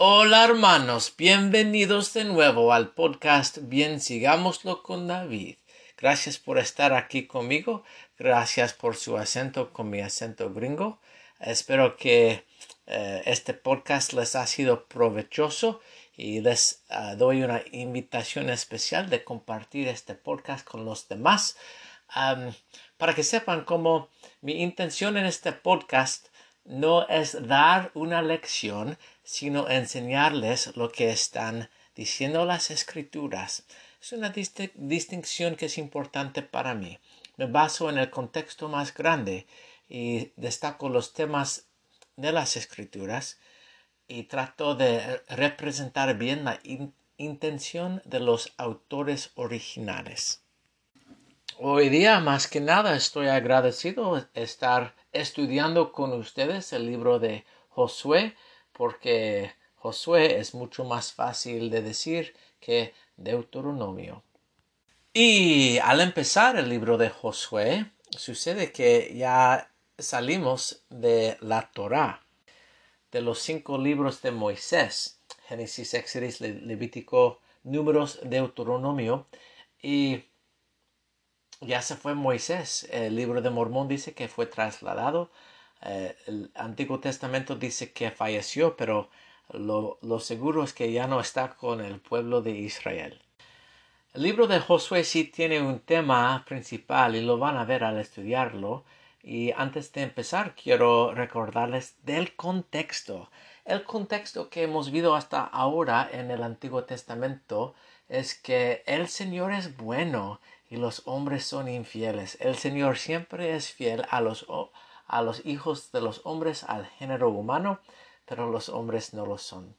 Hola hermanos, bienvenidos de nuevo al podcast Bien Sigámoslo con David. Gracias por estar aquí conmigo, gracias por su acento con mi acento gringo. Espero que eh, este podcast les ha sido provechoso y les ah, doy una invitación especial de compartir este podcast con los demás para que sepan cómo mi intención en este podcast no es dar una lección, sino enseñarles lo que están diciendo las escrituras. Es una distinción que es importante para mí. Me baso en el contexto más grande y destaco los temas de las escrituras y trato de representar bien la intención de los autores originales. Hoy día más que nada estoy agradecido estar estudiando con ustedes el libro de Josué porque Josué es mucho más fácil de decir que Deuteronomio. Y al empezar el libro de Josué, sucede que ya salimos de la Torá, de los cinco libros de Moisés, Génesis, Éxodo, Levítico, Números, Deuteronomio, y ya se fue Moisés. El libro de Mormón dice que fue trasladado. Eh, el Antiguo Testamento dice que falleció, pero lo, lo, seguro es que ya no está con el pueblo de Israel. El libro de Josué sí tiene un tema principal y lo van a ver al estudiarlo. Y antes de empezar, quiero recordarles del contexto. El contexto que hemos visto hasta ahora en el Antiguo Testamento es que el Señor es bueno y los hombres son infieles. El Señor siempre es fiel a los, a los hijos de los hombres, al género humano, pero los hombres no lo son.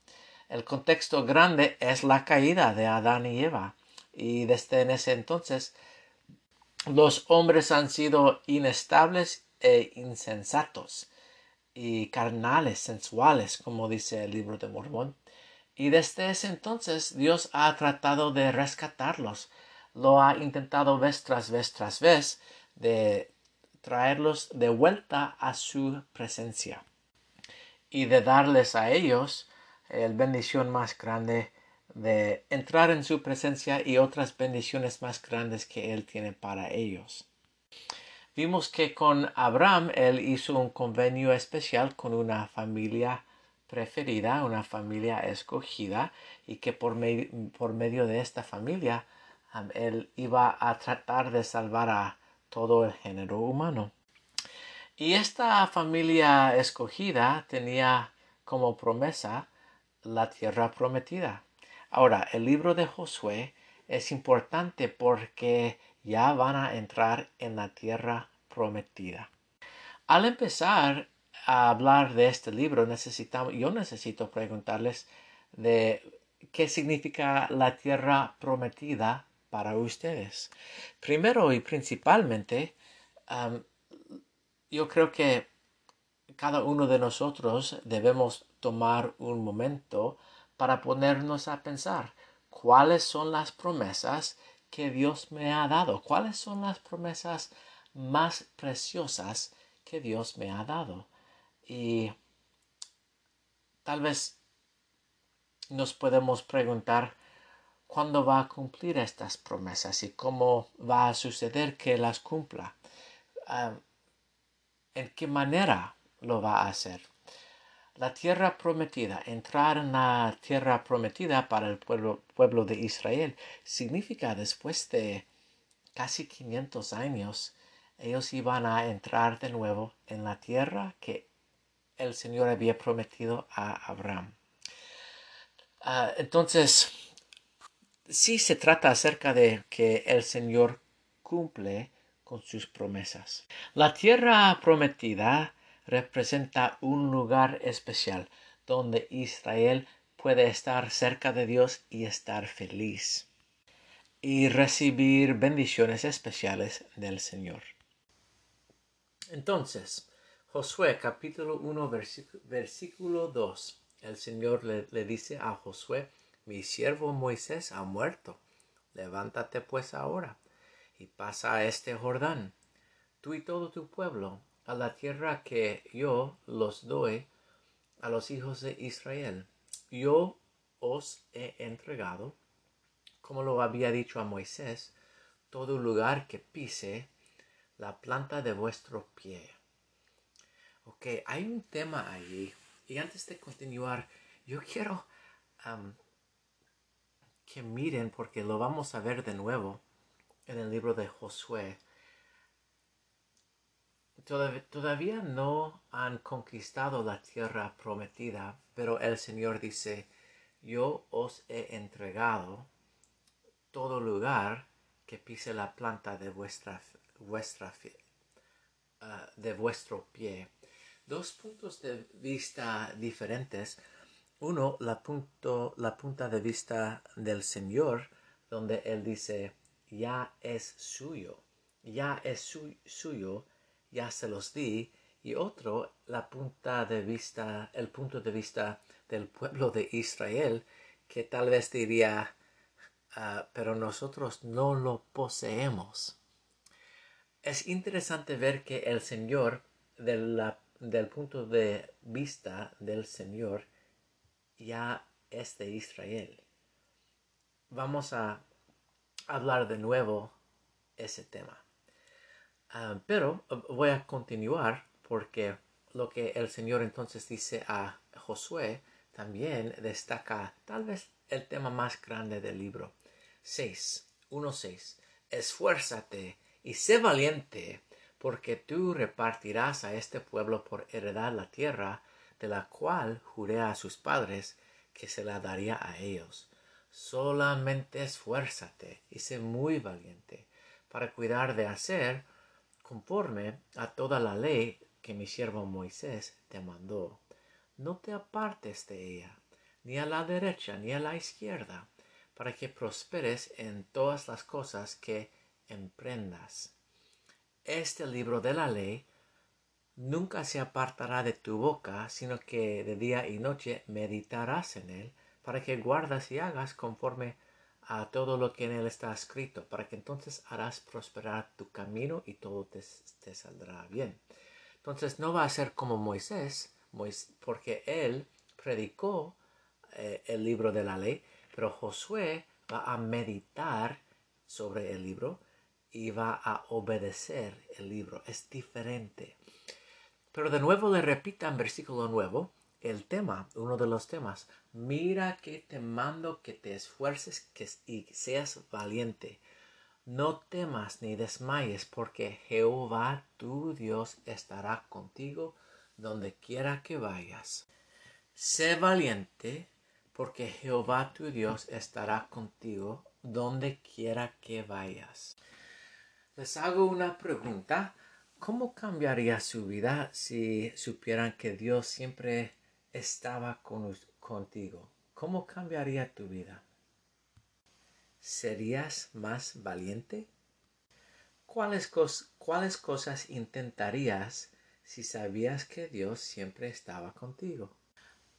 El contexto grande es la caída de Adán y Eva. Y desde ese entonces los hombres han sido inestables e insensatos y carnales, sensuales, como dice el libro de Mormón. Y desde ese entonces Dios ha tratado de rescatarlos lo ha intentado vez tras vez tras vez de traerlos de vuelta a su presencia y de darles a ellos el bendición más grande de entrar en su presencia y otras bendiciones más grandes que él tiene para ellos. Vimos que con Abraham él hizo un convenio especial con una familia preferida, una familia escogida, y que por, por medio de esta familia él iba a tratar de salvar a todo el género humano. Y esta familia escogida tenía como promesa la tierra prometida. Ahora, el libro de Josué es importante porque ya van a entrar en la tierra prometida. Al empezar a hablar de este libro, necesitamos, yo necesito preguntarles de qué significa la tierra prometida para ustedes. Primero y principalmente, yo creo que cada uno de nosotros debemos tomar un momento para ponernos a pensar cuáles son las promesas que Dios me ha dado, cuáles son las promesas más preciosas que Dios me ha dado. Y tal vez nos podemos preguntar cuándo va a cumplir estas promesas y cómo va a suceder que las cumpla. Ah, ¿En qué manera lo va a hacer? La tierra prometida, entrar en la tierra prometida para el pueblo, pueblo de Israel, significa después de casi 500 años, ellos iban a entrar de nuevo en la tierra que el Señor había prometido a Abraham. Ah, entonces, sí se trata acerca de que el Señor cumple con sus promesas. La tierra prometida representa un lugar especial donde Israel puede estar cerca de Dios y estar feliz y recibir bendiciones especiales del Señor. Entonces, Josué capítulo 1 versículo 2, el Señor le, le dice a Josué, mi siervo Moisés ha muerto. Levántate pues ahora y pasa a este Jordán, tú y todo tu pueblo, a la tierra que yo los doy a los hijos de Israel. yo os he entregado, como lo había dicho a Moisés, todo lugar que pise la planta de vuestro pie. Ok, hay un tema allí. Y antes de continuar, yo quiero que miren, porque lo vamos a ver de nuevo en el libro de Josué. Todavía no han conquistado la tierra prometida, pero el Señor dice, yo os he entregado todo lugar que pise la planta de vuestra, vuestra uh, de vuestro pie. Dos puntos de vista diferentes. Uno, la, la punta de vista del Señor, donde Él dice, ya es suyo, ya es suyo, ya se los di. Y otro, la punta de vista, el punto de vista del pueblo de Israel, que tal vez diría, ah, pero nosotros no lo poseemos. Es interesante ver que el Señor, del punto de vista del Señor, ya es de Israel. Vamos a hablar de nuevo ese tema. Ah, pero voy a continuar porque lo que el Señor entonces dice a Josué también destaca tal vez el tema más grande del libro. 6. 1.6. Esfuérzate y sé valiente, porque tú repartirás a este pueblo por heredad la tierra, de la cual juré a sus padres que se la daría a ellos. Solamente esfuérzate y sé muy valiente para cuidar de hacer conforme a toda la ley que mi siervo Moisés te mandó no te apartes de ella, ni a la derecha ni a la izquierda, para que prosperes en todas las cosas que emprendas. Este libro de la ley nunca se apartará de tu boca, sino que de día y noche meditarás en él, para que guardas y hagas conforme a todo lo que en él está escrito, para que entonces harás prosperar tu camino y todo te, saldrá bien. Entonces no va a ser como Moisés, porque él predicó eh, el libro de la ley, pero Josué va a meditar sobre el libro y va a obedecer el libro. Es diferente. Pero de nuevo le repita en versículo nuevo el tema, uno de los temas. Mira que te mando que te esfuerces que, y seas valiente. No temas ni desmayes, porque Jehová tu Dios estará contigo donde quiera que vayas. Sé valiente, porque Jehová tu Dios estará contigo donde quiera que vayas. Les hago una pregunta. ¿Cómo cambiaría su vida si supieran que Dios siempre estaba contigo? ¿Cómo cambiaría tu vida? ¿Serías más valiente? ¿Cuáles, ¿Cuáles cosas intentarías si sabías que Dios siempre estaba contigo.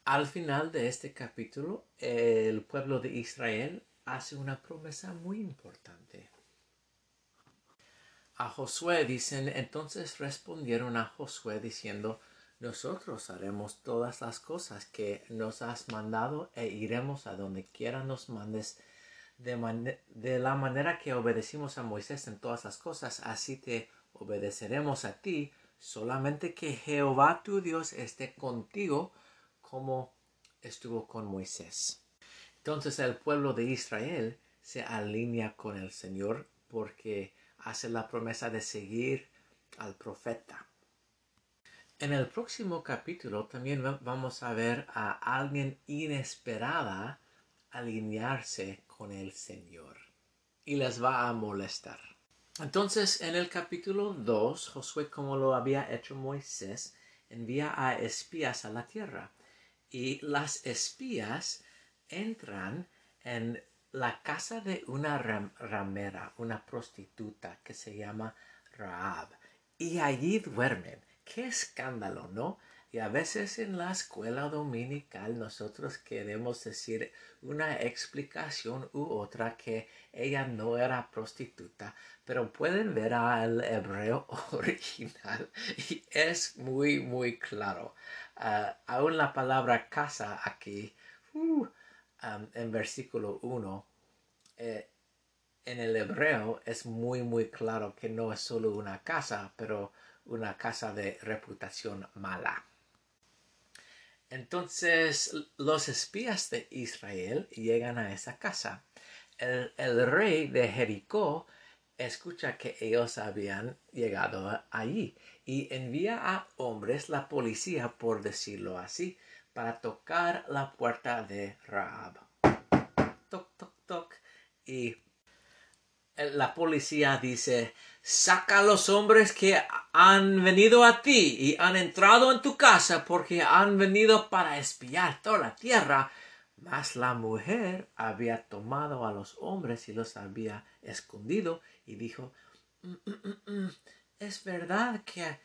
Al final de este capítulo, el pueblo de Israel hace una promesa muy importante. A Josué dicen, entonces respondieron a Josué diciendo, nosotros haremos todas las cosas que nos has mandado e iremos a donde quiera nos mandes. De, de la manera que obedecimos a Moisés en todas las cosas, así te obedeceremos a ti solamente que Jehová tu Dios esté contigo como estuvo con Moisés. Entonces el pueblo de Israel se alinea con el Señor porque hace la promesa de seguir al profeta. En el próximo capítulo también vamos a ver a alguien inesperada alinearse con el Señor y les va a molestar. Entonces, en el capítulo 2, Josué, como lo había hecho Moisés, envía a espías a la tierra. Y las espías entran en la casa de una ramera, una prostituta que se llama Raab. Y allí duermen. Qué escándalo, ¿no? Y a veces en la escuela dominical nosotros queremos decir una explicación u otra que ella no era prostituta, pero pueden ver al hebreo original y es muy, muy claro. Uh, aún la palabra casa aquí uh, en versículo 1, eh, en el hebreo es muy muy claro que no es solo una casa, pero una casa de reputación mala. Entonces los espías de Israel llegan a esa casa. El, rey de Jericó escucha que ellos habían llegado allí y envía a hombres, la policía por decirlo así, para tocar la puerta de Raab. Toc, toc, toc. Y la policía dice, saca a los hombres que han venido a ti y han entrado en tu casa porque han venido para espiar toda la tierra. Mas la mujer había tomado a los hombres y los había escondido y dijo, mm, mm, mm, es verdad que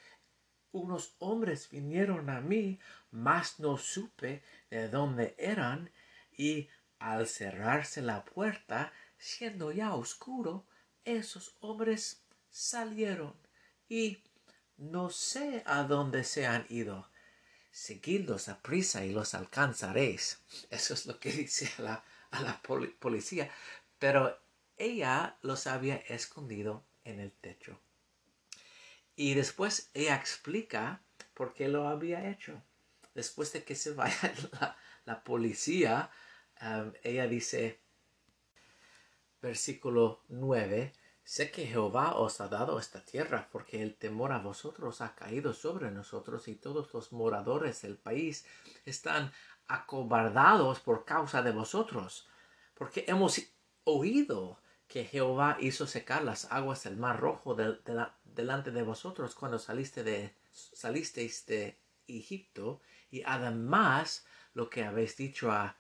unos hombres vinieron a mí, mas no supe de dónde eran y al cerrarse la puerta siendo ya oscuro, esos hombres salieron y no sé a dónde se han ido. Seguidlos a prisa y los alcanzaréis. Eso es lo que dice a la, a la policía. Pero ella los había escondido en el techo. Y después ella explica por qué lo había hecho. Después de que se vaya la, policía, um, ella dice, versículo 9, Sé que Jehová os ha dado esta tierra, porque el temor a vosotros ha caído sobre nosotros y todos los moradores del país están acobardados por causa de vosotros, porque hemos oído que Jehová hizo secar las aguas del mar rojo delante de vosotros cuando saliste de, salisteis de Egipto, y además lo que habéis dicho a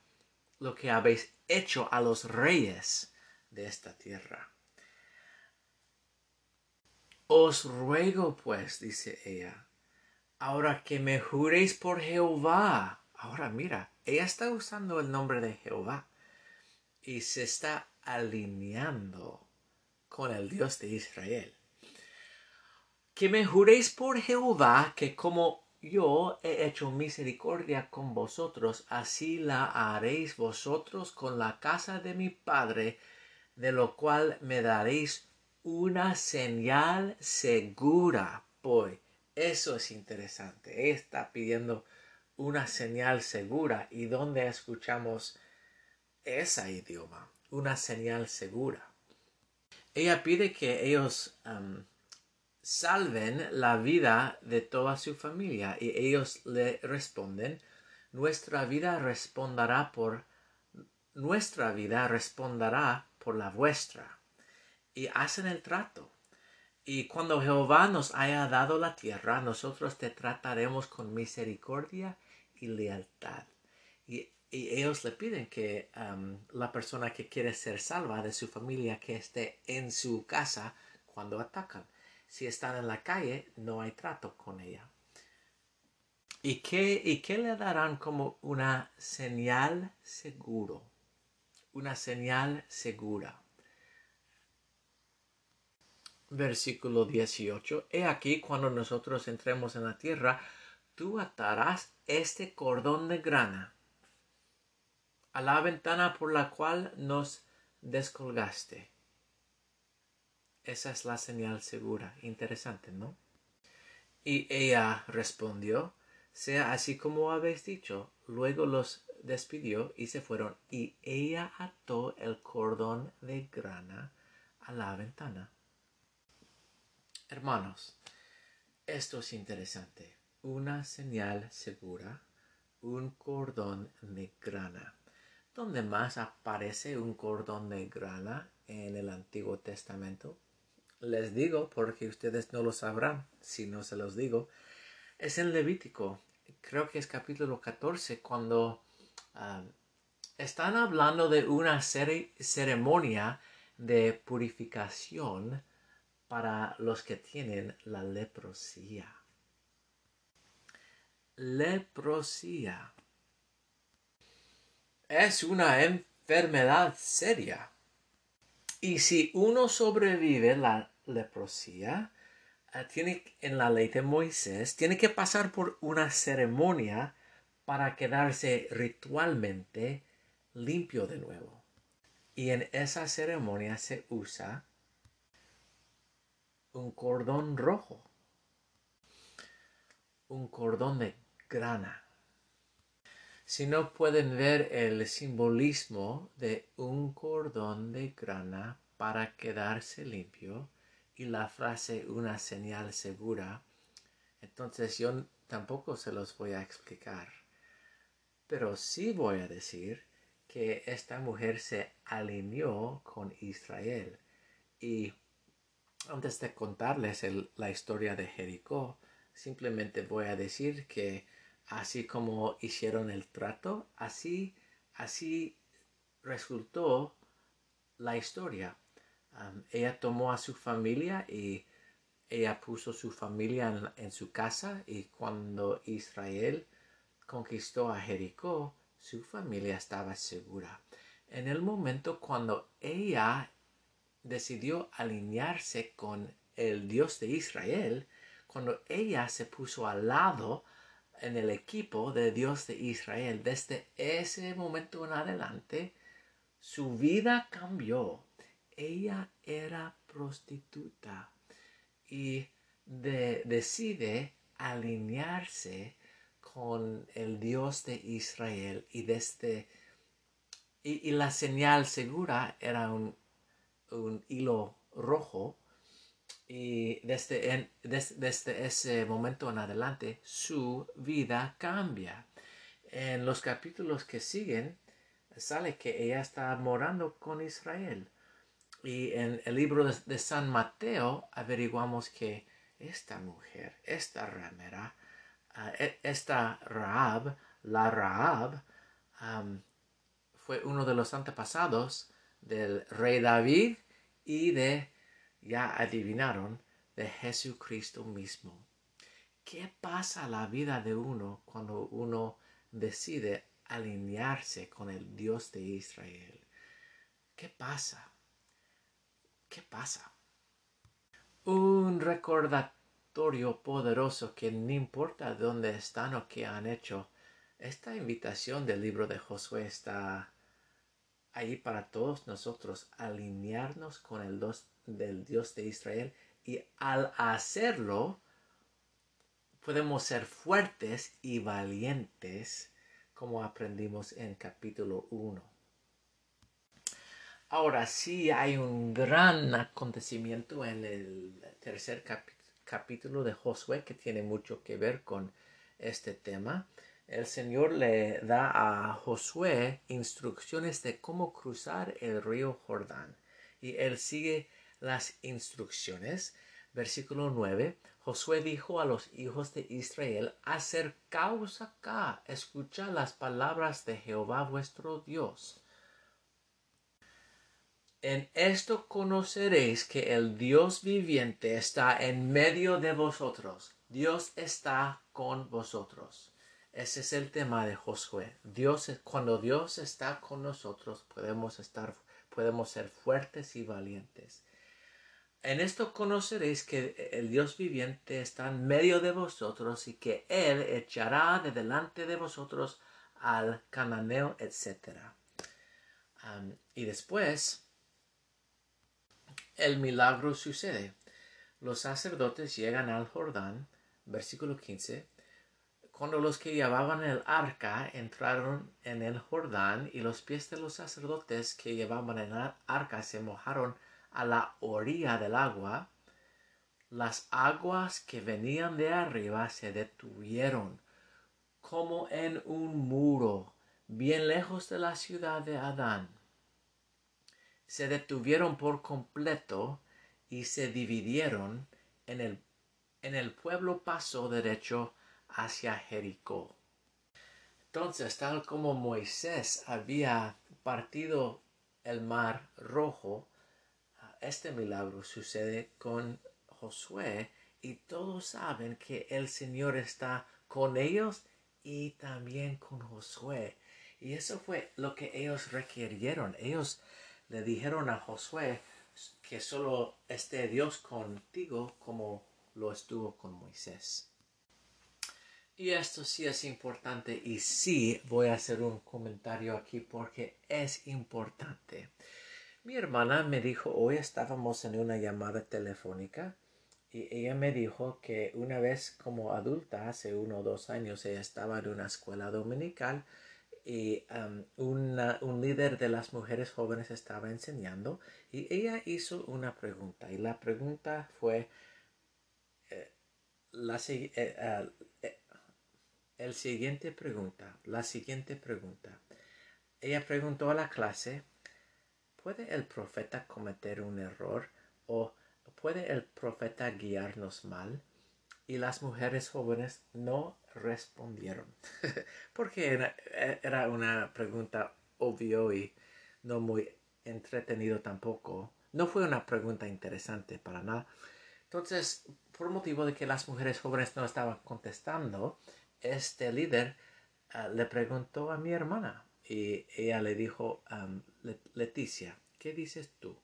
lo que habéis hecho a los reyes de esta tierra. Os ruego, pues, dice ella, ahora que me juréis por Jehová. Ahora mira, ella está usando el nombre de Jehová y se está alineando con el Dios de Israel. Que me juréis por Jehová que como yo he hecho misericordia con vosotros, así la haréis vosotros con la casa de mi Padre de lo cual me daréis una señal segura. Pues eso es interesante. está pidiendo una señal segura. ¿Y dónde escuchamos ese idioma? Una señal segura. Ella pide que ellos salven la vida de toda su familia y ellos le responden, nuestra vida responderá por nuestra vida responderá por la vuestra. Y hacen el trato. Y cuando Jehová nos haya dado la tierra, nosotros te trataremos con misericordia y lealtad. Y, ellos le piden que um, la persona que quiere ser salva de su familia, que esté en su casa cuando atacan. Si están en la calle, no hay trato con ella. ¿Y qué, y qué le darán como una señal seguro? una señal segura. Versículo 18. He aquí cuando nosotros entremos en la tierra, tú atarás este cordón de grana a la ventana por la cual nos descolgaste. Esa es la señal segura. Interesante, ¿no? Y ella respondió, sea así como habéis dicho. Luego los despidió y se fueron, y ella ató el cordón de grana a la ventana. Hermanos, esto es interesante. Una señal segura, un cordón de grana. ¿Dónde más aparece un cordón de grana en el Antiguo Testamento? Les digo porque ustedes no lo sabrán si no se los digo. Es en Levítico, creo que es capítulo 14, cuando están hablando de una ceremonia de purificación para los que tienen la leprosía. Leprosía es una enfermedad seria. Y si uno sobrevive la leprosía, eh, tiene en la ley de Moisés, tiene que pasar por una ceremonia para quedarse ritualmente limpio de nuevo. Y en esa ceremonia se usa un cordón rojo, un cordón de grana. Si no pueden ver el simbolismo de un cordón de grana para quedarse limpio y la frase una señal segura, entonces yo tampoco se los voy a explicar. Pero sí voy a decir que esta mujer se alineó con Israel. Y antes de contarles la historia de Jericó, simplemente voy a decir que así como hicieron el trato, así, así resultó la historia. ella tomó a su familia y ella puso su familia en, su casa y cuando Israel conquistó a Jericó, su familia estaba segura. En el momento cuando ella decidió alinearse con el Dios de Israel, cuando ella se puso al lado en el equipo de Dios de Israel, desde ese momento en adelante, su vida cambió. Ella era prostituta y decide alinearse con el Dios de Israel y desde y, la señal segura era un, hilo rojo y desde, desde ese momento en adelante su vida cambia. En los capítulos que siguen sale que ella está morando con Israel. Y en el libro de, San Mateo averiguamos que esta mujer, esta ramera, ah, e, esta Raab, la Raab, fue uno de los antepasados del rey David y de, ya adivinaron, de Jesucristo mismo. ¿Qué pasa a la vida de uno cuando uno decide alinearse con el Dios de Israel? ¿Qué pasa? ¿Qué pasa? Un recordatorio poderoso que no importa dónde están o qué han hecho. Esta invitación del libro de Josué está ahí para todos nosotros, alinearnos con el Dios del Dios de Israel y al hacerlo podemos ser fuertes y valientes como aprendimos en capítulo 1. Ahora sí hay un gran acontecimiento en el tercer capítulo de Josué que tiene mucho que ver con este tema. El Señor le da a Josué instrucciones de cómo cruzar el río Jordán. Y él sigue las instrucciones. Versículo 9. Josué dijo a los hijos de Israel, acercaos acá, escuchad las palabras de Jehová vuestro Dios en esto conoceréis que el Dios viviente está en medio de vosotros. Dios está con vosotros. Ese es el tema de Josué. Dios, cuando Dios está con nosotros, podemos estar, podemos ser fuertes y valientes. En esto conoceréis que el Dios viviente está en medio de vosotros y que Él echará de delante de vosotros al cananeo, etc. y después, el milagro sucede. Los sacerdotes llegan al Jordán, versículo 15, cuando los que llevaban el arca entraron en el Jordán y los pies de los sacerdotes que llevaban el arca se mojaron a la orilla del agua, las aguas que venían de arriba se detuvieron como en un muro bien lejos de la ciudad de Adán se detuvieron por completo y se dividieron en el, en el pueblo paso derecho hacia Jericó. Entonces, tal como Moisés había partido el mar rojo, este milagro sucede con Josué y todos saben que el Señor está con ellos y también con Josué. Y eso fue lo que ellos requirieron. Ellos le dijeron a Josué que solo esté Dios contigo como lo estuvo con Moisés. Y esto sí es importante y sí voy a hacer un comentario aquí porque es importante. Mi hermana me dijo, hoy estábamos en una llamada telefónica y ella me dijo que una vez como adulta, hace uno o dos años, ella estaba en una escuela dominical y um, un líder de las mujeres jóvenes estaba enseñando y ella hizo una pregunta y la pregunta fue eh, la, eh, ah, eh, el siguiente pregunta, la siguiente pregunta. Ella preguntó a la clase, ¿puede el profeta cometer un error o puede el profeta guiarnos mal? Y las mujeres jóvenes no respondieron, porque era, una pregunta obvio y no muy entretenido tampoco. No fue una pregunta interesante para nada. Entonces, por motivo de que las mujeres jóvenes no estaban contestando, este líder ah, le preguntó a mi hermana y ella le dijo, Leticia, ¿qué dices tú?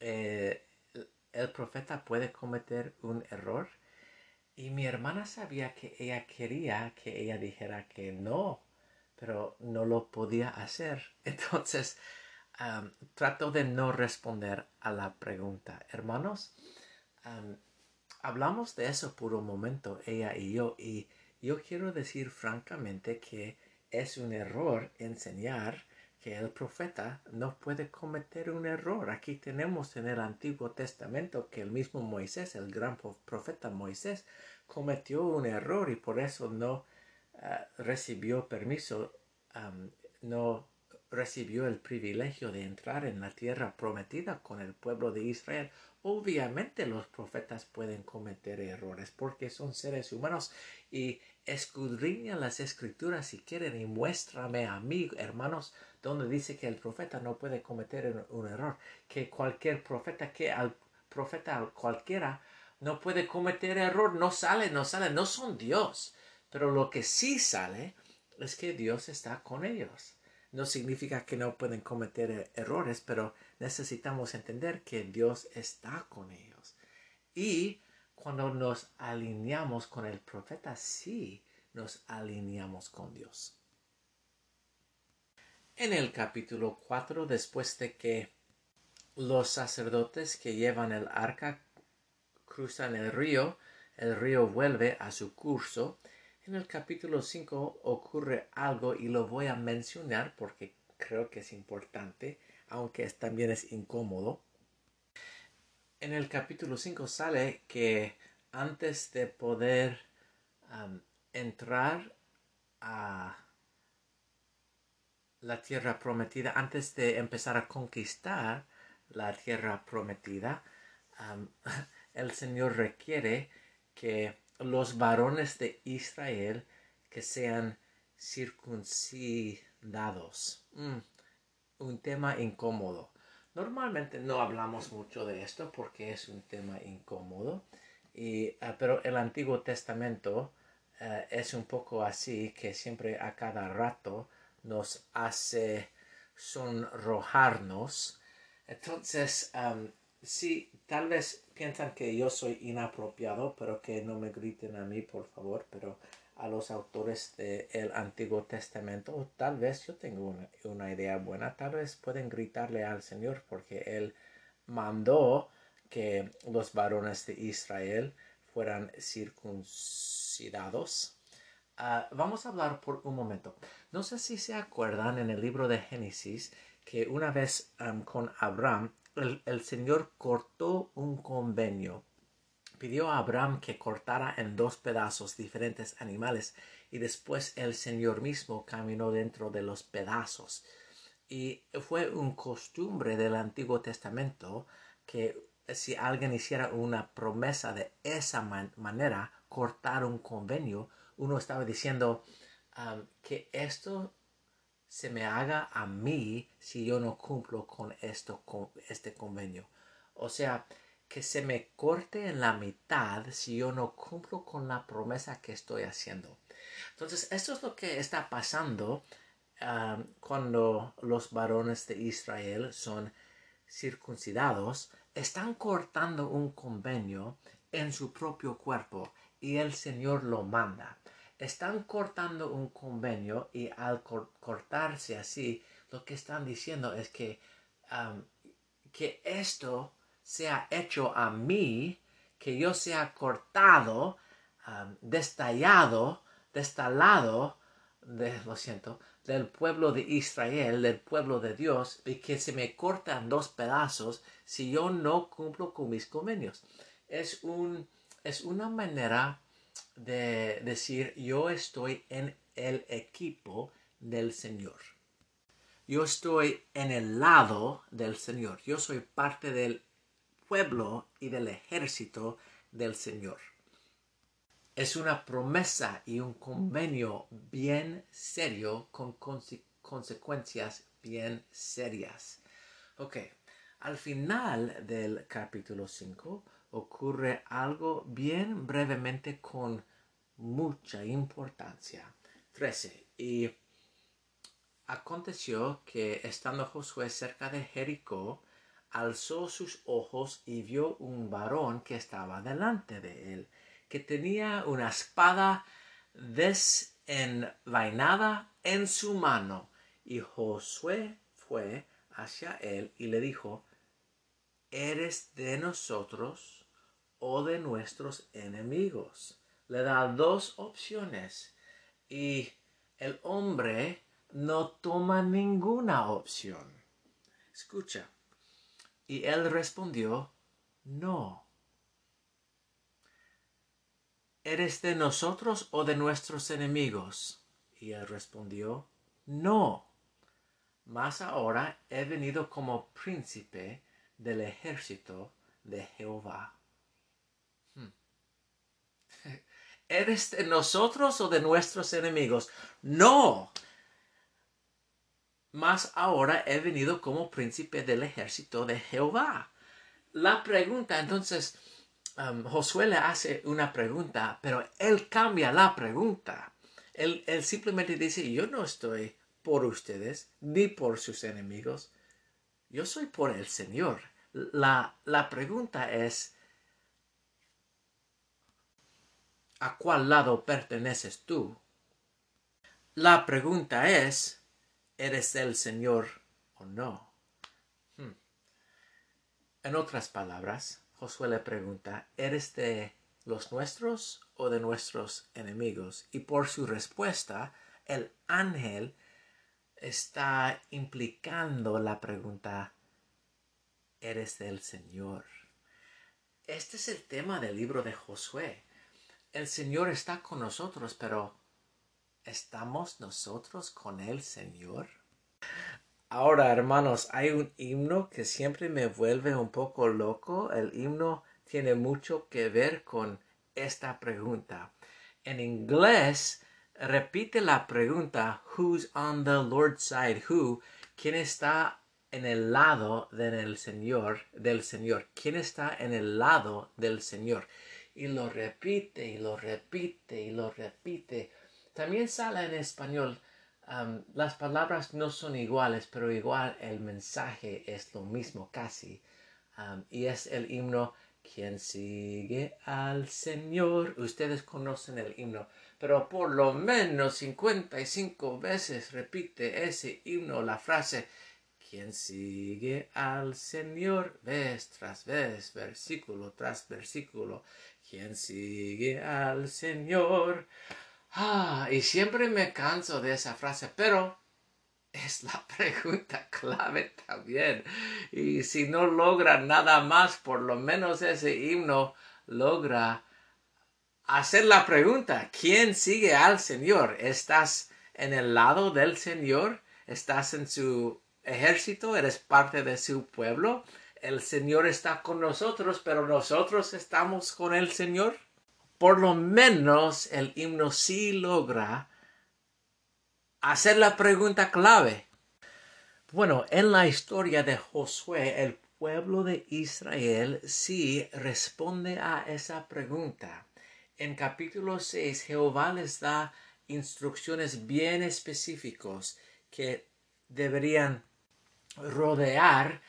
Eh, ¿El profeta puede cometer un error? Y mi hermana sabía que ella quería que ella dijera que no, pero no lo podía hacer. Entonces, trato de no responder a la pregunta. Hermanos, hablamos de eso por un momento, ella y yo, y yo quiero decir francamente que es un error enseñar que el profeta no puede cometer un error. Aquí tenemos en el Antiguo Testamento que el mismo Moisés, el gran profeta Moisés, cometió un error y por eso no ah, recibió permiso, no recibió el privilegio de entrar en la tierra prometida con el pueblo de Israel. Obviamente los profetas pueden cometer errores porque son seres humanos y escudriña las escrituras si quieren y muéstrame a mí, hermanos, donde dice que el profeta no puede cometer un error, que cualquier profeta, que al profeta cualquiera no puede cometer error, no sale, no sale, no son Dios. Pero lo que sí sale es que Dios está con ellos no significa que no pueden cometer e-, errores, pero necesitamos entender que Dios está con ellos. Y cuando nos alineamos con el profeta, sí nos alineamos con Dios. En el capítulo 4, después de que los sacerdotes que llevan el arca cruzan el río, el río vuelve a su curso en el capítulo 5 ocurre algo y lo voy a mencionar porque creo que es importante, aunque también es incómodo. En el capítulo 5 sale que antes de poder entrar a la tierra prometida, antes de empezar a conquistar la tierra prometida, el Señor requiere que los varones de Israel que sean circuncidados. Mm, un tema incómodo. Normalmente no hablamos mucho de esto porque es un tema incómodo, y, ah, pero el Antiguo Testamento eh, es un poco así que siempre a cada rato nos hace sonrojarnos. Entonces, sí, tal vez piensan que yo soy inapropiado, pero que no me griten a mí, por favor, pero a los autores del Antiguo Testamento, tal vez yo tengo una, idea buena, tal vez pueden gritarle al Señor porque Él mandó que los varones de Israel fueran circuncidados. Ah, vamos a hablar por un momento. No sé si se acuerdan en el libro de Génesis que una vez con Abraham el, Señor cortó un convenio. Pidió a Abraham que cortara en dos pedazos diferentes animales y después el Señor mismo caminó dentro de los pedazos. Y fue un costumbre del Antiguo Testamento que si alguien hiciera una promesa de esa manera, cortar un convenio, uno estaba diciendo um, que esto se me haga a mí si yo no cumplo con esto con este convenio. O sea, que se me corte en la mitad si yo no cumplo con la promesa que estoy haciendo. Entonces, esto es lo que está pasando um, cuando los varones de Israel son circuncidados. Están cortando un convenio en su propio cuerpo y el Señor lo manda. Están cortando un convenio y al cortarse así, lo que están diciendo es que, que esto sea hecho a mí, que yo sea cortado, destallado, destalado, de, lo siento, del pueblo de Israel, del pueblo de Dios, y que se me cortan dos pedazos si yo no cumplo con mis convenios. Es, un, es una manera de decir yo estoy en el equipo del Señor. Yo estoy en el lado del Señor. Yo soy parte del pueblo y del ejército del Señor es una promesa y un convenio bien serio con consecuencias bien serias. Ok, al final del capítulo 5 ocurre algo bien brevemente con mucha importancia. 13. Y aconteció que estando Josué cerca de Jericó, alzó sus ojos y vio un varón que estaba delante de él que tenía una espada desenvainada en su mano. Y Josué fue hacia él y le dijo, ¿eres de nosotros o de nuestros enemigos? Le da dos opciones y el hombre no toma ninguna opción. Escucha. Y él respondió, no ¿Eres de nosotros o de nuestros enemigos? Y él respondió, No, mas ahora he venido como príncipe del ejército de Jehová. Hmm. ¿Eres de nosotros o de nuestros enemigos? No. Mas ahora he venido como príncipe del ejército de Jehová. La pregunta entonces, Josué le hace una pregunta, pero él cambia la pregunta. Él, él, simplemente dice, yo no estoy por ustedes ni por sus enemigos, yo soy por el Señor. La, la pregunta es, ¿a cuál lado perteneces tú? La pregunta es, ¿eres el Señor o no? Hmm. En otras palabras, Josué le pregunta, ¿eres de los nuestros o de nuestros enemigos? Y por su respuesta, el ángel está implicando la pregunta, ¿eres del Señor? Este es el tema del libro de Josué. El Señor está con nosotros, pero ¿estamos nosotros con el Señor? Ahora, hermanos, hay un himno que siempre me vuelve un poco loco. El himno tiene mucho que ver con esta pregunta. En inglés, repite la pregunta, Who's on the Lord's side? Who? ¿Quién está en el lado del Señor, del Señor? ¿Quién está en el lado del Señor? Y lo repite y lo repite y lo repite. También sale en español las palabras no son iguales, pero igual el mensaje es lo mismo casi. y es el himno quien sigue al Señor. Ustedes conocen el himno, pero por lo menos 55 veces repite ese himno la frase quien sigue al Señor, vez tras vez, versículo tras versículo, quien sigue al Señor. Ah, y siempre me canso de esa frase, pero es la pregunta clave también. Y si no logra nada más, por lo menos ese himno logra hacer la pregunta, ¿quién sigue al Señor? ¿Estás en el lado del Señor? ¿Estás en su ejército? ¿Eres parte de su pueblo? El Señor está con nosotros, pero nosotros estamos con el Señor por lo menos el himno sí logra hacer la pregunta clave. Bueno, en la historia de Josué, el pueblo de Israel sí responde a esa pregunta. En capítulo 6, Jehová les da instrucciones bien específicos que deberían rodear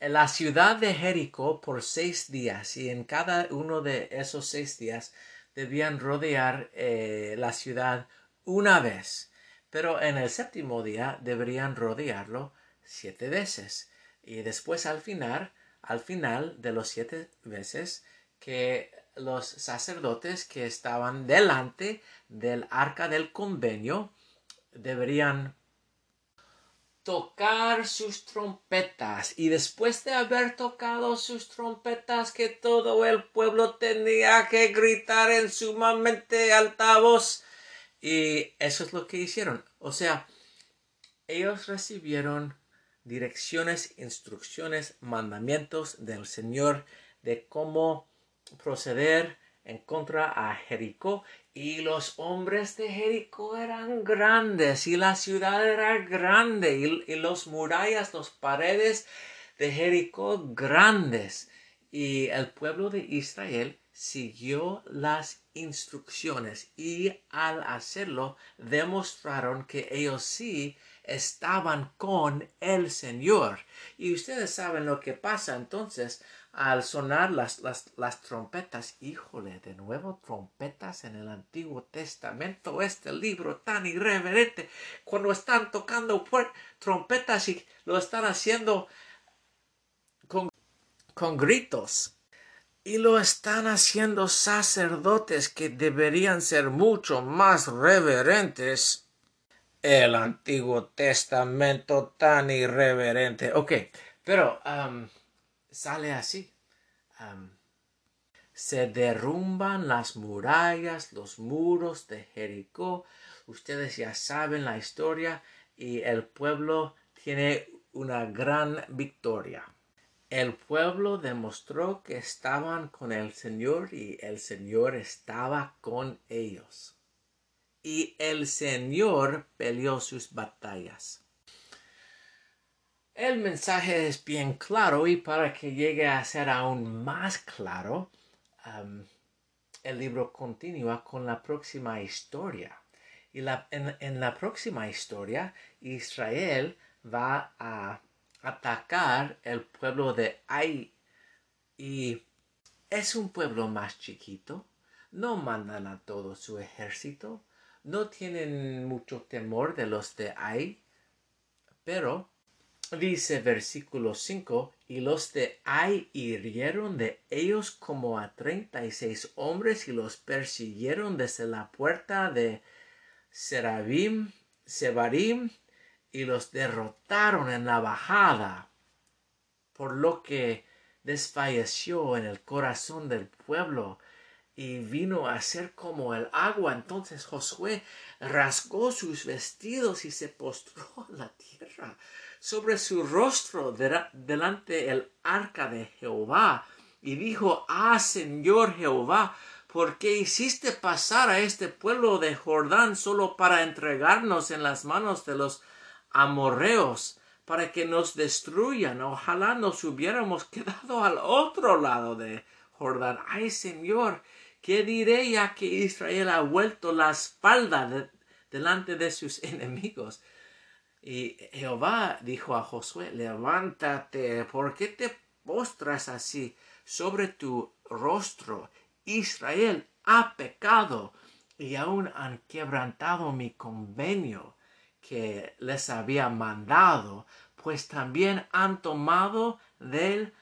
la ciudad de Jericó por seis días y en cada uno de esos seis días debían rodear eh, la ciudad una vez, pero en el séptimo día deberían rodearlo siete veces y después al final, al final de los siete veces que los sacerdotes que estaban delante del arca del convenio deberían tocar sus trompetas. Y después de haber tocado sus trompetas que todo el pueblo tenía que gritar en sumamente alta voz y eso es lo que hicieron. O sea ellos recibieron direcciones instrucciones mandamientos del señor de cómo proceder en contra a Jericó y los hombres de Jericó eran grandes y la ciudad era grande y, los murallas, las paredes de Jericó grandes y el pueblo de Israel siguió las instrucciones y al hacerlo demostraron que ellos sí estaban con el Señor. Y ustedes saben lo que pasa entonces al sonar las, las, trompetas. Híjole, de nuevo trompetas en el Antiguo Testamento, este libro tan irreverente, cuando están tocando trompetas y lo están haciendo con, con gritos. Y lo están haciendo sacerdotes que deberían ser mucho más reverentes. El Antiguo Testamento tan irreverente. Ok, pero sale así. se derrumban las murallas, los muros de Jericó. Ustedes ya saben la historia y el pueblo tiene una gran victoria. El pueblo demostró que estaban con el Señor y el Señor estaba con ellos. Y el Señor peleó sus batallas. El mensaje es bien claro y para que llegue a ser aún más claro, el libro continúa con la próxima historia. Y en, la próxima historia, Israel va a atacar el pueblo de Ai. Y es un pueblo más chiquito. No mandan a todo su ejército. No tienen mucho temor de los de Ai. Pero dice versículo 5, y los de Ai hirieron de ellos como a treinta y seis hombres y los persiguieron desde la puerta de Serabim, Sebarim, y los derrotaron en la bajada, por lo que desfalleció en el corazón del pueblo y vino a ser como el agua. Entonces Josué rasgó sus vestidos y se postró en la tierra sobre su rostro delante el arca de Jehová y dijo, Ah, Señor Jehová, ¿por qué hiciste pasar a este pueblo de Jordán solo para entregarnos en las manos de los amorreos, para que nos destruyan? Ojalá nos hubiéramos quedado al otro lado de Jordán. Ay, Señor, ¿qué diré ya que Israel ha vuelto la espalda delante de sus enemigos? Y Jehová dijo a Josué, levántate, ¿por qué te postras así sobre tu rostro? Israel ha pecado y aún han quebrantado mi convenio que les había mandado, pues también han tomado del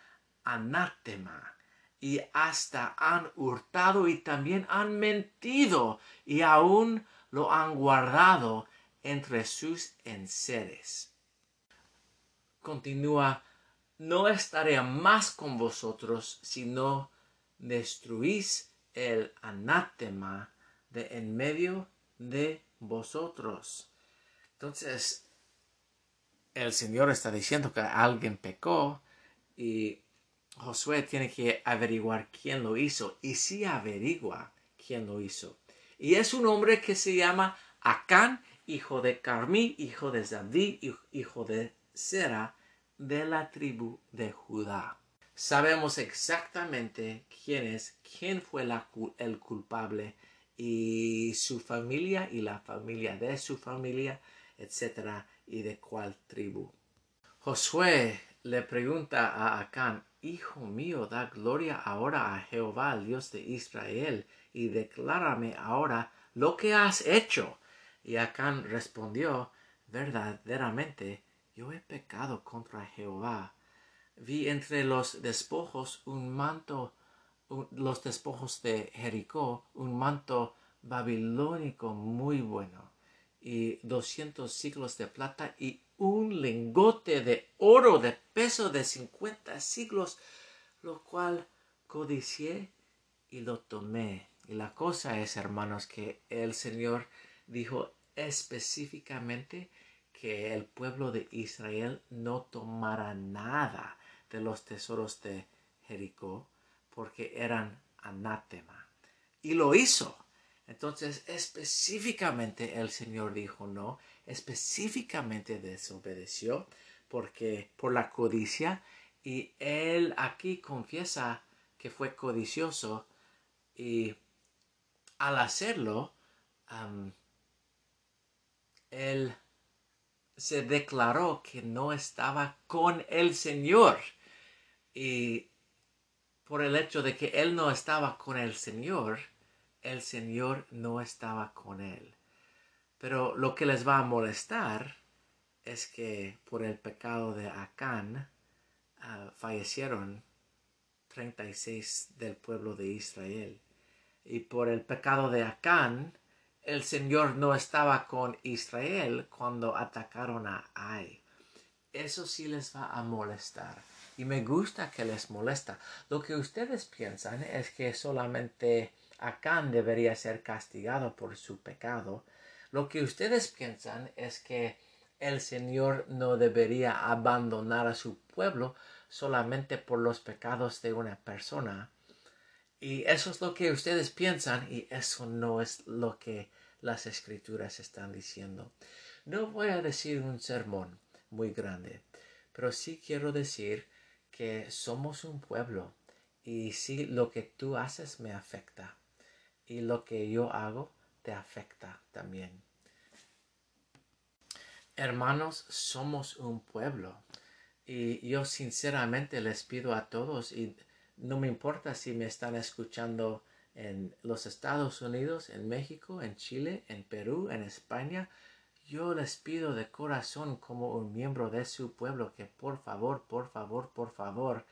anátema y hasta han hurtado y también han mentido y aún lo han guardado entre sus enseres. Continúa, no estaré más con vosotros si no destruís el anátema de en medio de vosotros. Entonces, el Señor está diciendo que alguien pecó y Josué tiene que averiguar quién lo hizo. Y si averigua quién lo hizo. Y es un hombre que se llama Acán hijo de Carmí, hijo de Zabdi, hijo de Sera, de la tribu de Judá. Sabemos exactamente quién es, quién fue el culpable y su familia y la familia de su familia, etc. y de cuál tribu. Josué le pregunta a Acán, Hijo mío, da gloria ahora a Jehová, el Dios de Israel, y declárame ahora lo que has hecho. Y Acán respondió, verdaderamente, yo he pecado contra Jehová. Vi entre los despojos un manto, los despojos de Jericó, un manto babilónico muy bueno, y doscientos siglos de plata y un lingote de oro de peso de cincuenta siglos, lo cual codicié y lo tomé. Y la cosa es, hermanos, que el Señor dijo específicamente que el pueblo de Israel no tomara nada de los tesoros de Jericó porque eran anátema. Y lo hizo. Entonces específicamente el Señor dijo no, específicamente desobedeció porque por la codicia y él aquí confiesa que fue codicioso y al hacerlo él se declaró que no estaba con el Señor. Y por el hecho de que él no estaba con el Señor, el Señor no estaba con él. Pero lo que les va a molestar es que por el pecado de Acán uh, fallecieron 36 del pueblo de Israel. Y por el pecado de Acán, el Señor no estaba con Israel cuando atacaron a Ai. Eso sí les va a molestar. Y me gusta que les molesta. Lo que ustedes piensan es que solamente Acán debería ser castigado por su pecado. Lo que ustedes piensan es que el Señor no debería abandonar a su pueblo solamente por los pecados de una persona. Y eso es lo que ustedes piensan y eso no es lo que las escrituras están diciendo. No voy a decir un sermón muy grande, pero sí quiero decir que somos un pueblo y si lo que tú haces me afecta y lo que yo hago te afecta también. Hermanos, somos un pueblo y yo sinceramente les pido a todos y no me importa si me están escuchando en los Estados Unidos, en México, en Chile, en Perú, en España, yo les pido de corazón como un miembro de su pueblo que por favor, por favor, por favor,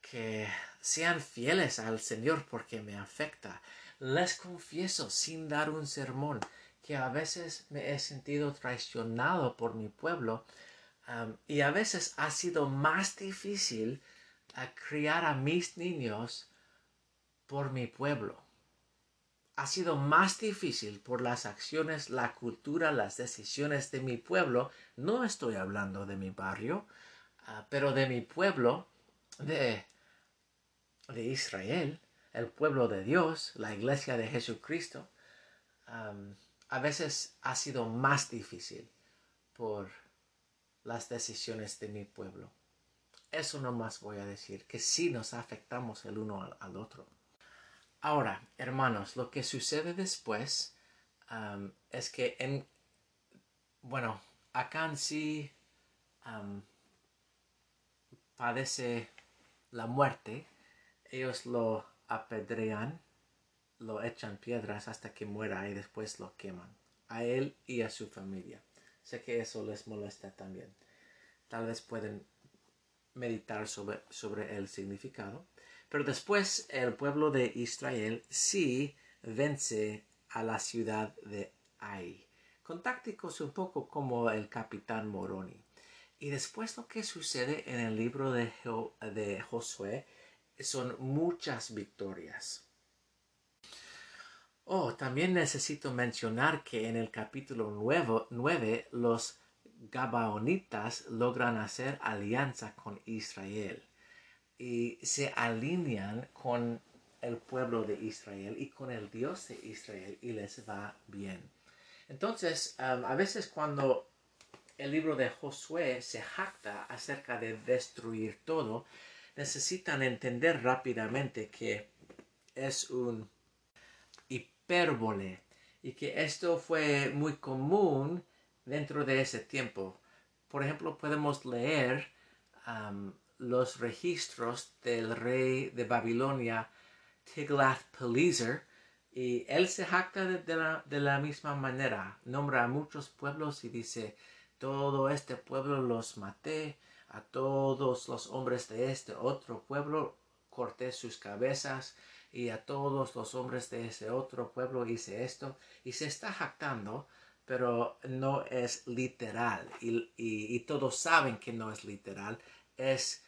que sean fieles al Señor porque me afecta. Les confieso sin dar un sermón que a veces me he sentido traicionado por mi pueblo y a veces ha sido más difícil criar a mis niños por mi pueblo. Ha sido más difícil por las acciones, la cultura, las decisiones de mi pueblo. No estoy hablando de mi barrio, ah, pero de mi pueblo, de, de Israel, el pueblo de Dios, la iglesia de Jesucristo. a veces ha sido más difícil por las decisiones de mi pueblo. Eso no más voy a decir, que sí nos afectamos el uno al otro. Ahora, hermanos, lo que sucede después es que en, bueno, Acán sí padece la muerte. Ellos lo apedrean, lo echan piedras hasta que muera y después lo queman. A él y a su familia. Sé que eso les molesta también. Tal vez pueden meditar sobre, sobre el significado. Pero después el pueblo de Israel sí vence a la ciudad de Ai, con tácticos un poco como el capitán Moroni. Y después lo que sucede en el libro de, Josué son muchas victorias. Oh, también necesito mencionar que en el capítulo 9, 9 los Gabaonitas logran hacer alianza con Israel y se alinean con el pueblo de Israel y con el Dios de Israel y les va bien. Entonces, a veces cuando el libro de Josué se jacta acerca de destruir todo, necesitan entender rápidamente que es un hipérbole y que esto fue muy común dentro de ese tiempo. Por ejemplo, podemos leer los registros del rey de Babilonia, Tiglath-Pileser, y él se jacta de, la, de, la, misma manera, nombra a muchos pueblos y dice, todo este pueblo los maté, a todos los hombres de este otro pueblo corté sus cabezas, y a todos los hombres de ese otro pueblo hice esto, y se está jactando, pero no es literal, y, y todos saben que no es literal, es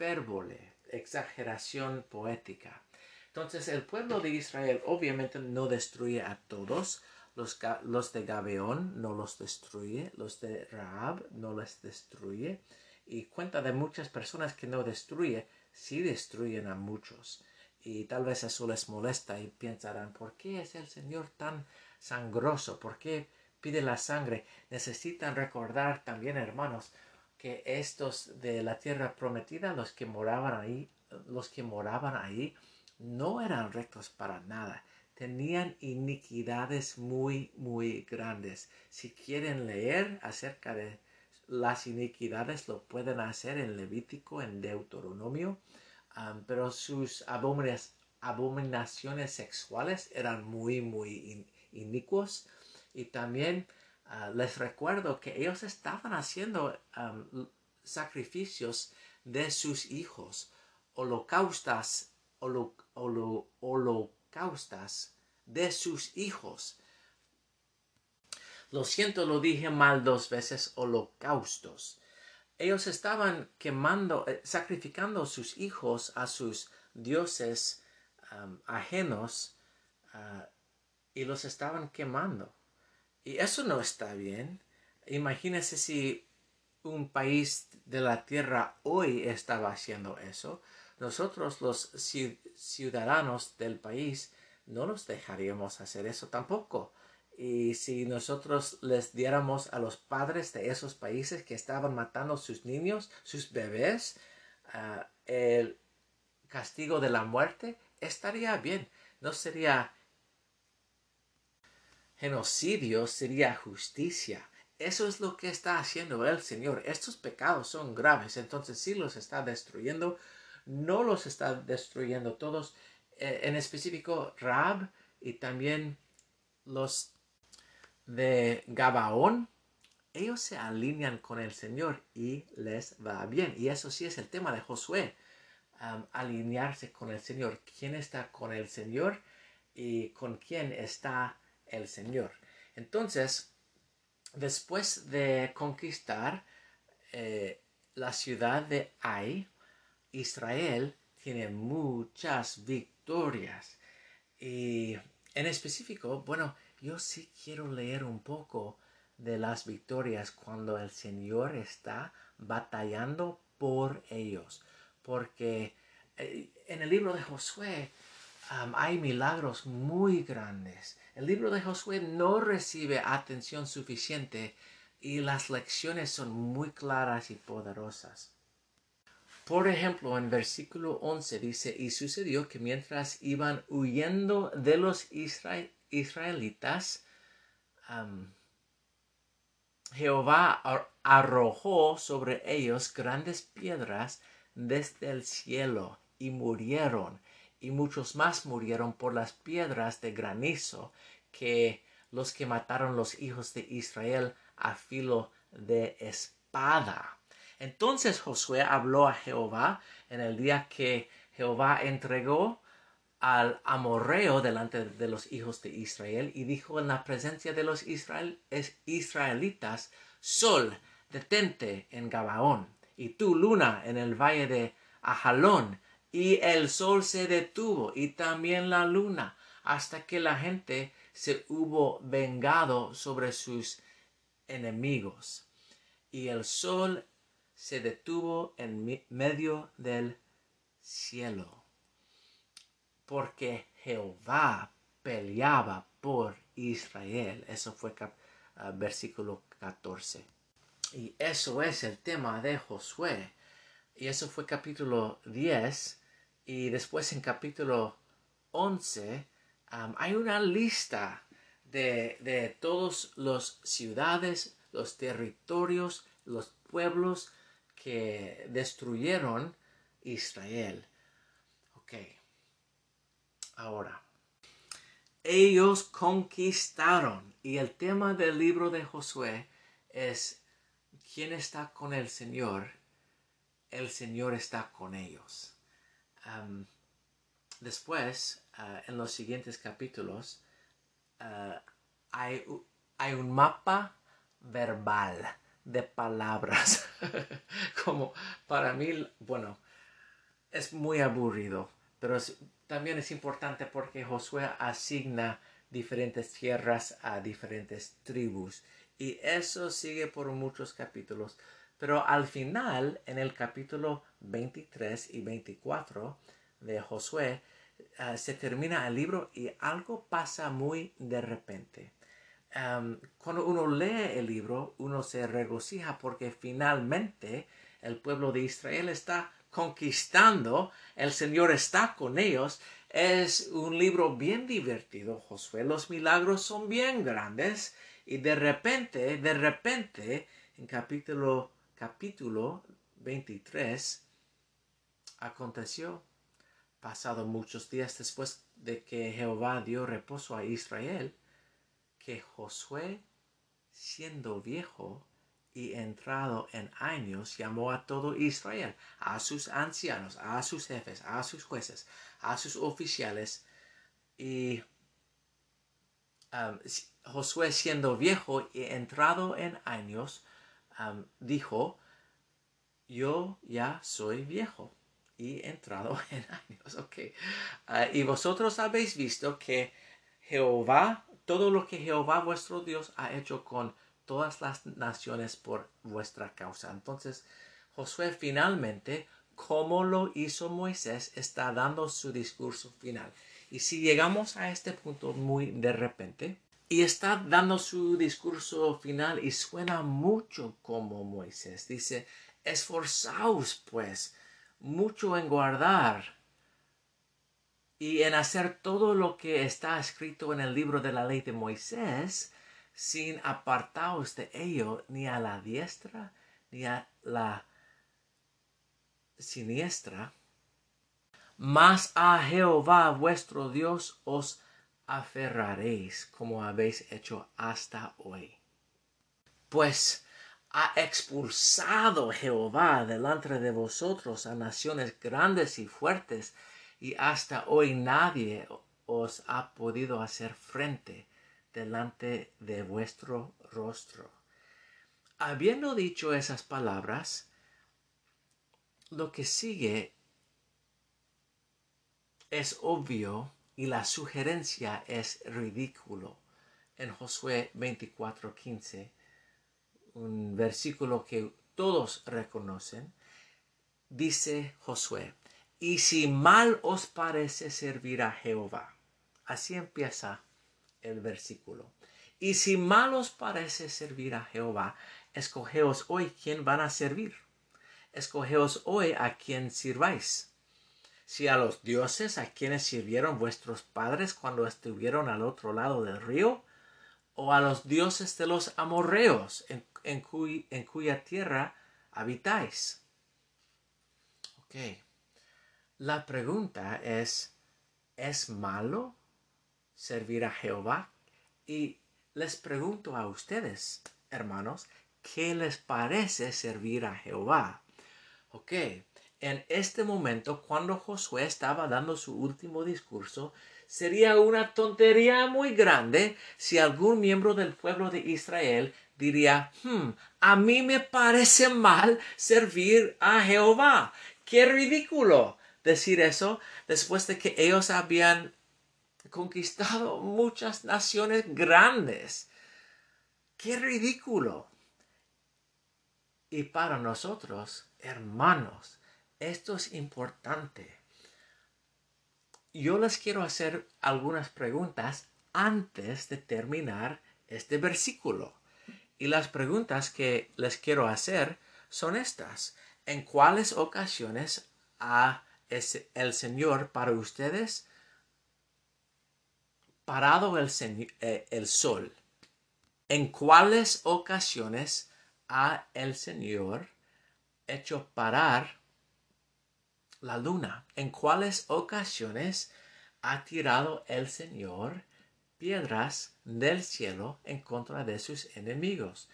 hipérbole, exageración poética. Entonces el pueblo de Israel obviamente no destruye a todos, los, de Gabeón no los destruye, los de Raab no los destruye, y cuenta de muchas personas que no destruye, sí destruyen a muchos. Y tal vez eso les molesta y pensarán, ¿por qué es el Señor tan sangroso? ¿Por qué pide la sangre? Necesitan recordar también, hermanos, que estos de la tierra prometida, los que moraban ahí, los que moraban ahí, no eran rectos para nada. Tenían iniquidades muy, muy grandes. Si quieren leer acerca de las iniquidades, lo pueden hacer en Levítico, en Deuteronomio, pero sus abominaciones sexuales eran muy, muy inicuos. Y también Ah, les recuerdo que ellos estaban haciendo sacrificios de sus hijos, holocaustas, holocaustas de sus hijos. Lo siento, lo dije mal dos veces, holocaustos. Ellos estaban quemando, eh, sacrificando sus hijos a sus dioses ajenos ah, y los estaban quemando. Y eso no está bien. Imagínese si un país de la tierra hoy estaba haciendo eso. Nosotros los ciudadanos del país no nos dejaríamos hacer eso tampoco. Y si nosotros les diéramos a los padres de esos países que estaban matando sus niños, sus bebés, ah, el castigo de la muerte, estaría bien. No sería genocidio sería justicia. Eso es lo que está haciendo el Señor. Estos pecados son graves, entonces sí los está destruyendo. No los está destruyendo todos, eh, en específico Rab y también los de Gabaón. Ellos se alinean con el Señor y les va bien. Y eso sí es el tema de Josué. alinearse con el Señor. ¿Quién está con el Señor? Y con quién está el Señor. Entonces, después de conquistar eh, la ciudad de Ai, Israel tiene muchas victorias. Y en específico, bueno, yo sí quiero leer un poco de las victorias cuando el Señor está batallando por ellos. Porque eh, en el libro de Josué hay milagros muy grandes. El libro de Josué no recibe atención suficiente y las lecciones son muy claras y poderosas. Por ejemplo, en versículo 11 dice, y sucedió que mientras iban huyendo de los israelitas, Jehová arrojó sobre ellos grandes piedras desde el cielo y murieron y muchos más murieron por las piedras de granizo que los que mataron los hijos de Israel a filo de espada. Entonces Josué habló a Jehová en el día que Jehová entregó al amorreo delante de los hijos de Israel y dijo en la presencia de los israelitas, Sol, detente en Gabaón, y tú, luna, en el valle de Ajalón, y el sol se detuvo y también la luna hasta que la gente se hubo vengado sobre sus enemigos. Y el sol se detuvo en medio del cielo, porque Jehová peleaba por Israel. Eso fue ah, versículo 14. Y eso es el tema de Josué. Y eso fue capítulo 10 y después en capítulo 11 hay una lista de, de todas las ciudades, los territorios, los pueblos que destruyeron Israel. Ok. Ahora, ellos conquistaron. Y el tema del libro de Josué es, ¿quién está con el Señor? El Señor está con ellos. Después, ah, en los siguientes capítulos, hay, hay un mapa verbal de palabras. Como para mí, bueno, es muy aburrido, pero también es importante porque Josué asigna diferentes tierras a diferentes tribus y eso sigue por muchos capítulos. Pero al final, en el capítulo 23 y 24 de Josué, eh, se termina el libro y algo pasa muy de repente cuando uno lee el libro, uno se regocija porque finalmente el pueblo de Israel está conquistando, el Señor está con ellos. Es un libro bien divertido, Josué. Los milagros son bien grandes y de repente, de repente, en capítulo, capítulo 23, aconteció, pasado muchos días después de que Jehová dio reposo a Israel, que Josué, siendo viejo y entrado en años, llamó a todo Israel, a sus ancianos, a sus jefes, a sus jueces, a sus oficiales, y Josué, siendo viejo y entrado en años, dijo, yo ya soy viejo y entrado en años. Okay. Uh, y vosotros habéis visto que Jehová todo lo que Jehová vuestro Dios ha hecho con todas las naciones por vuestra causa. Entonces, Josué finalmente, como lo hizo Moisés, está dando su discurso final. Y si llegamos a este punto muy de repente, y está dando su discurso final y suena mucho como Moisés. Dice, esforzaos pues mucho en guardar y en hacer todo lo que está escrito en el libro de la ley de Moisés, sin apartaos de ello ni a la diestra ni a la siniestra, mas a Jehová vuestro Dios os aferraréis como habéis hecho hasta hoy. Pues ha expulsado Jehová delante de vosotros a naciones grandes y fuertes, y hasta hoy nadie os ha podido hacer frente delante de vuestro rostro. Habiendo dicho esas palabras, lo que sigue es obvio y la sugerencia es ridículo. En Josué 24:15, un versículo que todos reconocen, dice Josué, y si mal os parece servir a Jehová. Así empieza el versículo. Y si mal os parece servir a Jehová, escogeos hoy quién van a servir. Escogeos hoy a quién sirváis. Si a los dioses a quienes sirvieron vuestros padres cuando estuvieron al otro lado del río, o a los dioses de los amorreos en, en cuya tierra habitáis. Okay. La pregunta es, ¿es malo servir a Jehová? Y les pregunto a ustedes, hermanos, ¿qué les parece servir a Jehová? Ok, en este momento, cuando Josué estaba dando su último discurso, sería una tontería muy grande si algún miembro del pueblo de Israel diría, hmm, a mí me parece mal servir a Jehová. ¡Qué ridículo! decir eso después de que ellos habían conquistado muchas naciones grandes. ¡Qué ridículo! Y para nosotros, hermanos, esto es importante. Yo les quiero hacer algunas preguntas antes de terminar este versículo. Y las preguntas que les quiero hacer son estas. ¿En cuáles ocasiones ha el Señor para ustedes parado el, eh, el sol. ¿En cuáles ocasiones ha el Señor hecho parar la luna? ¿En cuáles ocasiones ha tirado el Señor piedras del cielo en contra de sus enemigos?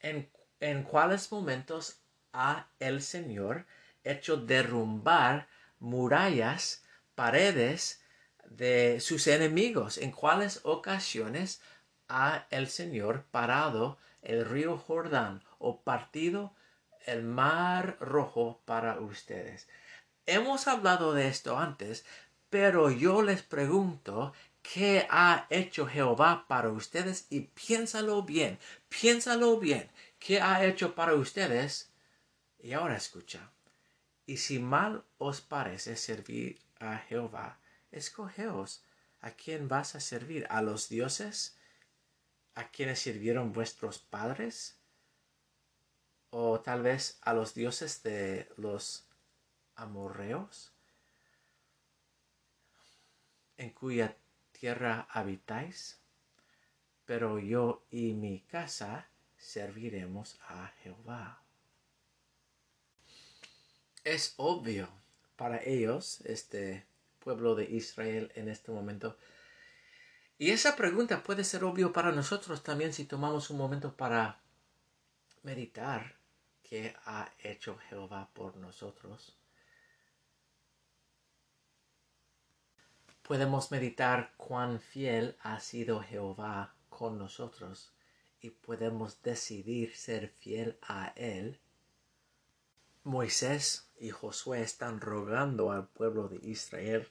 ¿En, en cuáles momentos ha el Señor hecho derrumbar murallas, paredes de sus enemigos? ¿En cuáles ocasiones ha el Señor parado el río Jordán o partido el mar rojo para ustedes? Hemos hablado de esto antes, pero yo les pregunto, ¿qué ha hecho Jehová para ustedes? Y piénsalo bien, piénsalo bien, ¿qué ha hecho para ustedes? Y ahora escucha, y si mal os parece servir a Jehová, escogeos a quién vas a servir, a los dioses a quienes sirvieron vuestros padres, o tal vez a los dioses de los amorreos, en cuya tierra habitáis, pero yo y mi casa serviremos a Jehová. Es obvio para ellos, este pueblo de Israel en este momento, y esa pregunta puede ser obvio para nosotros también si tomamos un momento para meditar qué ha hecho Jehová por nosotros. Podemos meditar cuán fiel ha sido Jehová con nosotros y podemos decidir ser fiel a Él. Moisés y Josué están rogando al pueblo de Israel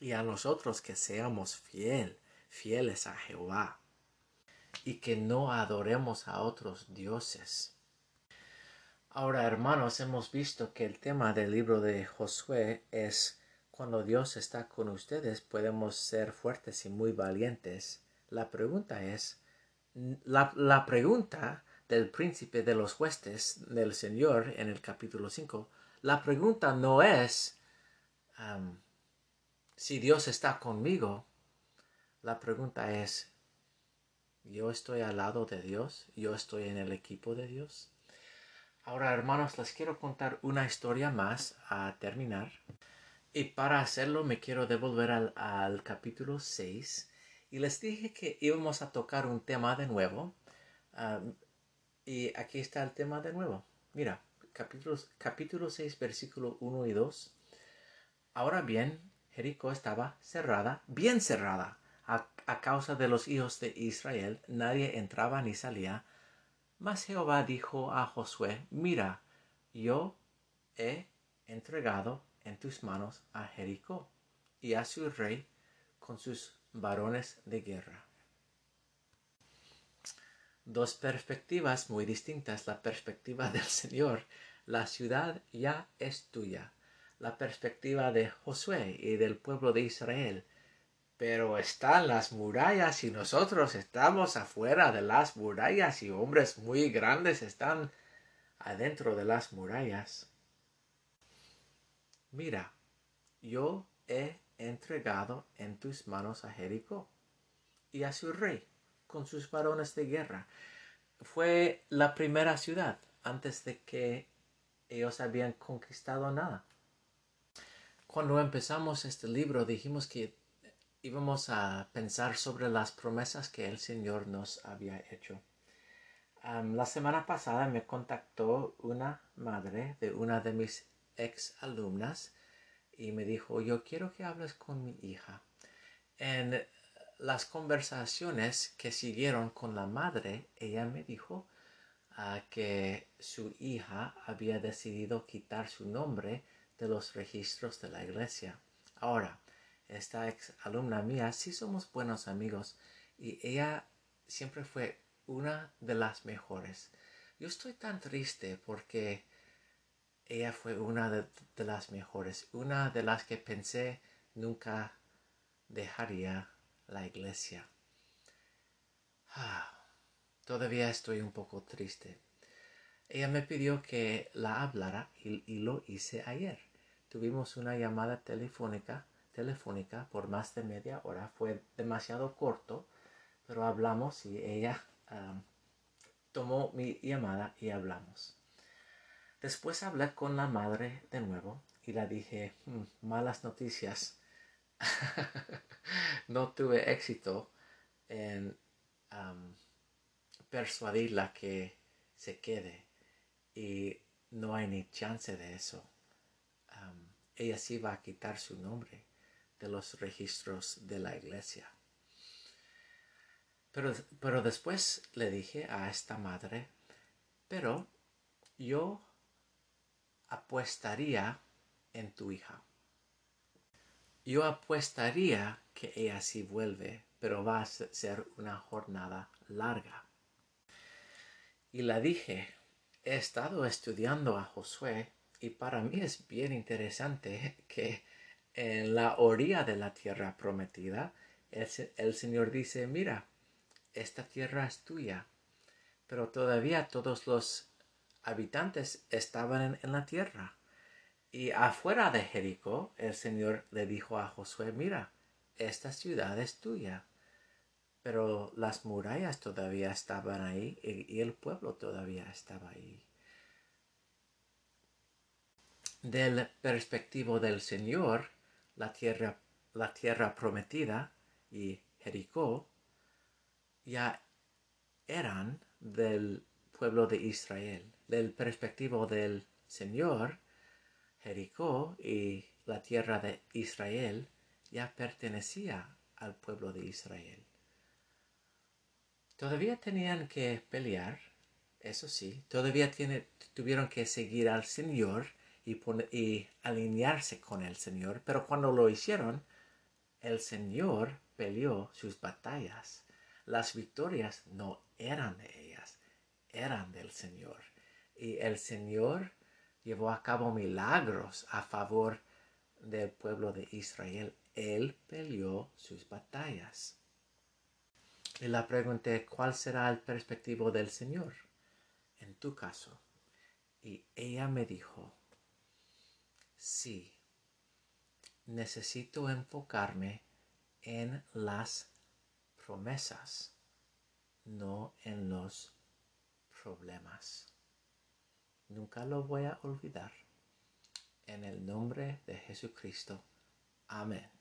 y a nosotros que seamos fiel, fieles a Jehová y que no adoremos a otros dioses. Ahora, hermanos, hemos visto que el tema del libro de Josué es cuando Dios está con ustedes podemos ser fuertes y muy valientes. La pregunta es, la, la pregunta del príncipe de los huestes del Señor en el capítulo 5, la pregunta no es si Dios está conmigo, la pregunta es, ¿yo estoy al lado de Dios? ¿Yo estoy en el equipo de Dios? Ahora, hermanos, les quiero contar una historia más a terminar. Y para hacerlo me quiero devolver al, capítulo 6. Y les dije que íbamos a tocar un tema de nuevo. y aquí está el tema de nuevo. Mira, capítulo, capítulo 6, versículo 1 y 2. Ahora bien, Jericó estaba cerrada, bien cerrada, a, causa de los hijos de Israel, nadie entraba ni salía. Mas Jehová dijo a Josué, mira, yo he entregado en tus manos a Jericó y a su rey con sus varones de guerra. Dos perspectivas muy distintas. La perspectiva del Señor. La ciudad ya es tuya la perspectiva de Josué y del pueblo de Israel. Pero están las murallas y nosotros estamos afuera de las murallas y hombres muy grandes están adentro de las murallas. Mira, yo he entregado en tus manos a Jericó y a su rey con sus varones de guerra. Fue la primera ciudad antes de que ellos habían conquistado nada. Cuando empezamos este libro dijimos que íbamos a pensar sobre las promesas que el Señor nos había hecho. la semana pasada me contactó una madre de una de mis ex alumnas y me dijo, yo quiero que hables con mi hija. En las conversaciones que siguieron con la madre, ella me dijo ah, que su hija había decidido quitar su nombre de los registros de la iglesia. Ahora, esta ex alumna mía, sí somos buenos amigos y ella siempre fue una de las mejores. Yo estoy tan triste porque ella fue una de, las mejores, una de las que pensé nunca dejaría la iglesia. Ah, todavía estoy un poco triste. Ella me pidió que la hablara y lo hice ayer. Tuvimos una llamada telefónica, telefónica por más de media hora. Fue demasiado corto, pero hablamos y ella tomó mi llamada y hablamos. Después hablé con la madre de nuevo y le dije, "Hmm, malas noticias. no tuve éxito en persuadirla que se quede y no hay ni chance de eso. ella sí va a quitar su nombre de los registros de la iglesia. Pero, pero después le dije a esta madre, pero yo apuestaría en tu hija. Yo apuestaría que ella sí vuelve, pero va a ser una jornada larga. Y la dije, he estado estudiando a Josué y para mí es bien interesante que en la orilla de la tierra prometida el, el Señor dice, mira, esta tierra es tuya, pero todavía todos los habitantes estaban en, la tierra. Y afuera de Jericó, el Señor le dijo a Josué, mira, esta ciudad es tuya. Pero las murallas todavía estaban ahí y, el pueblo todavía estaba ahí. Del perspectivo del Señor, la tierra, la tierra prometida y Jericó ya eran del pueblo de Israel del perspectivo del Señor, Jericó y la tierra de Israel ya pertenecía al pueblo de Israel. Todavía tenían que pelear, eso sí, todavía tuvieron que seguir al Señor y, y alinearse con el Señor, pero cuando lo hicieron, el Señor peleó sus batallas. Las victorias no eran de ellas, eran del Señor y el Señor llevó a cabo milagros a favor del pueblo de Israel. Él peleó sus batallas. Y la pregunté, ¿cuál será el perspectivo del Señor en tu caso? Y ella me dijo, sí, necesito enfocarme en las promesas, no en los problemas. Nunca lo voy a olvidar. En el nombre de Jesucristo. Amén.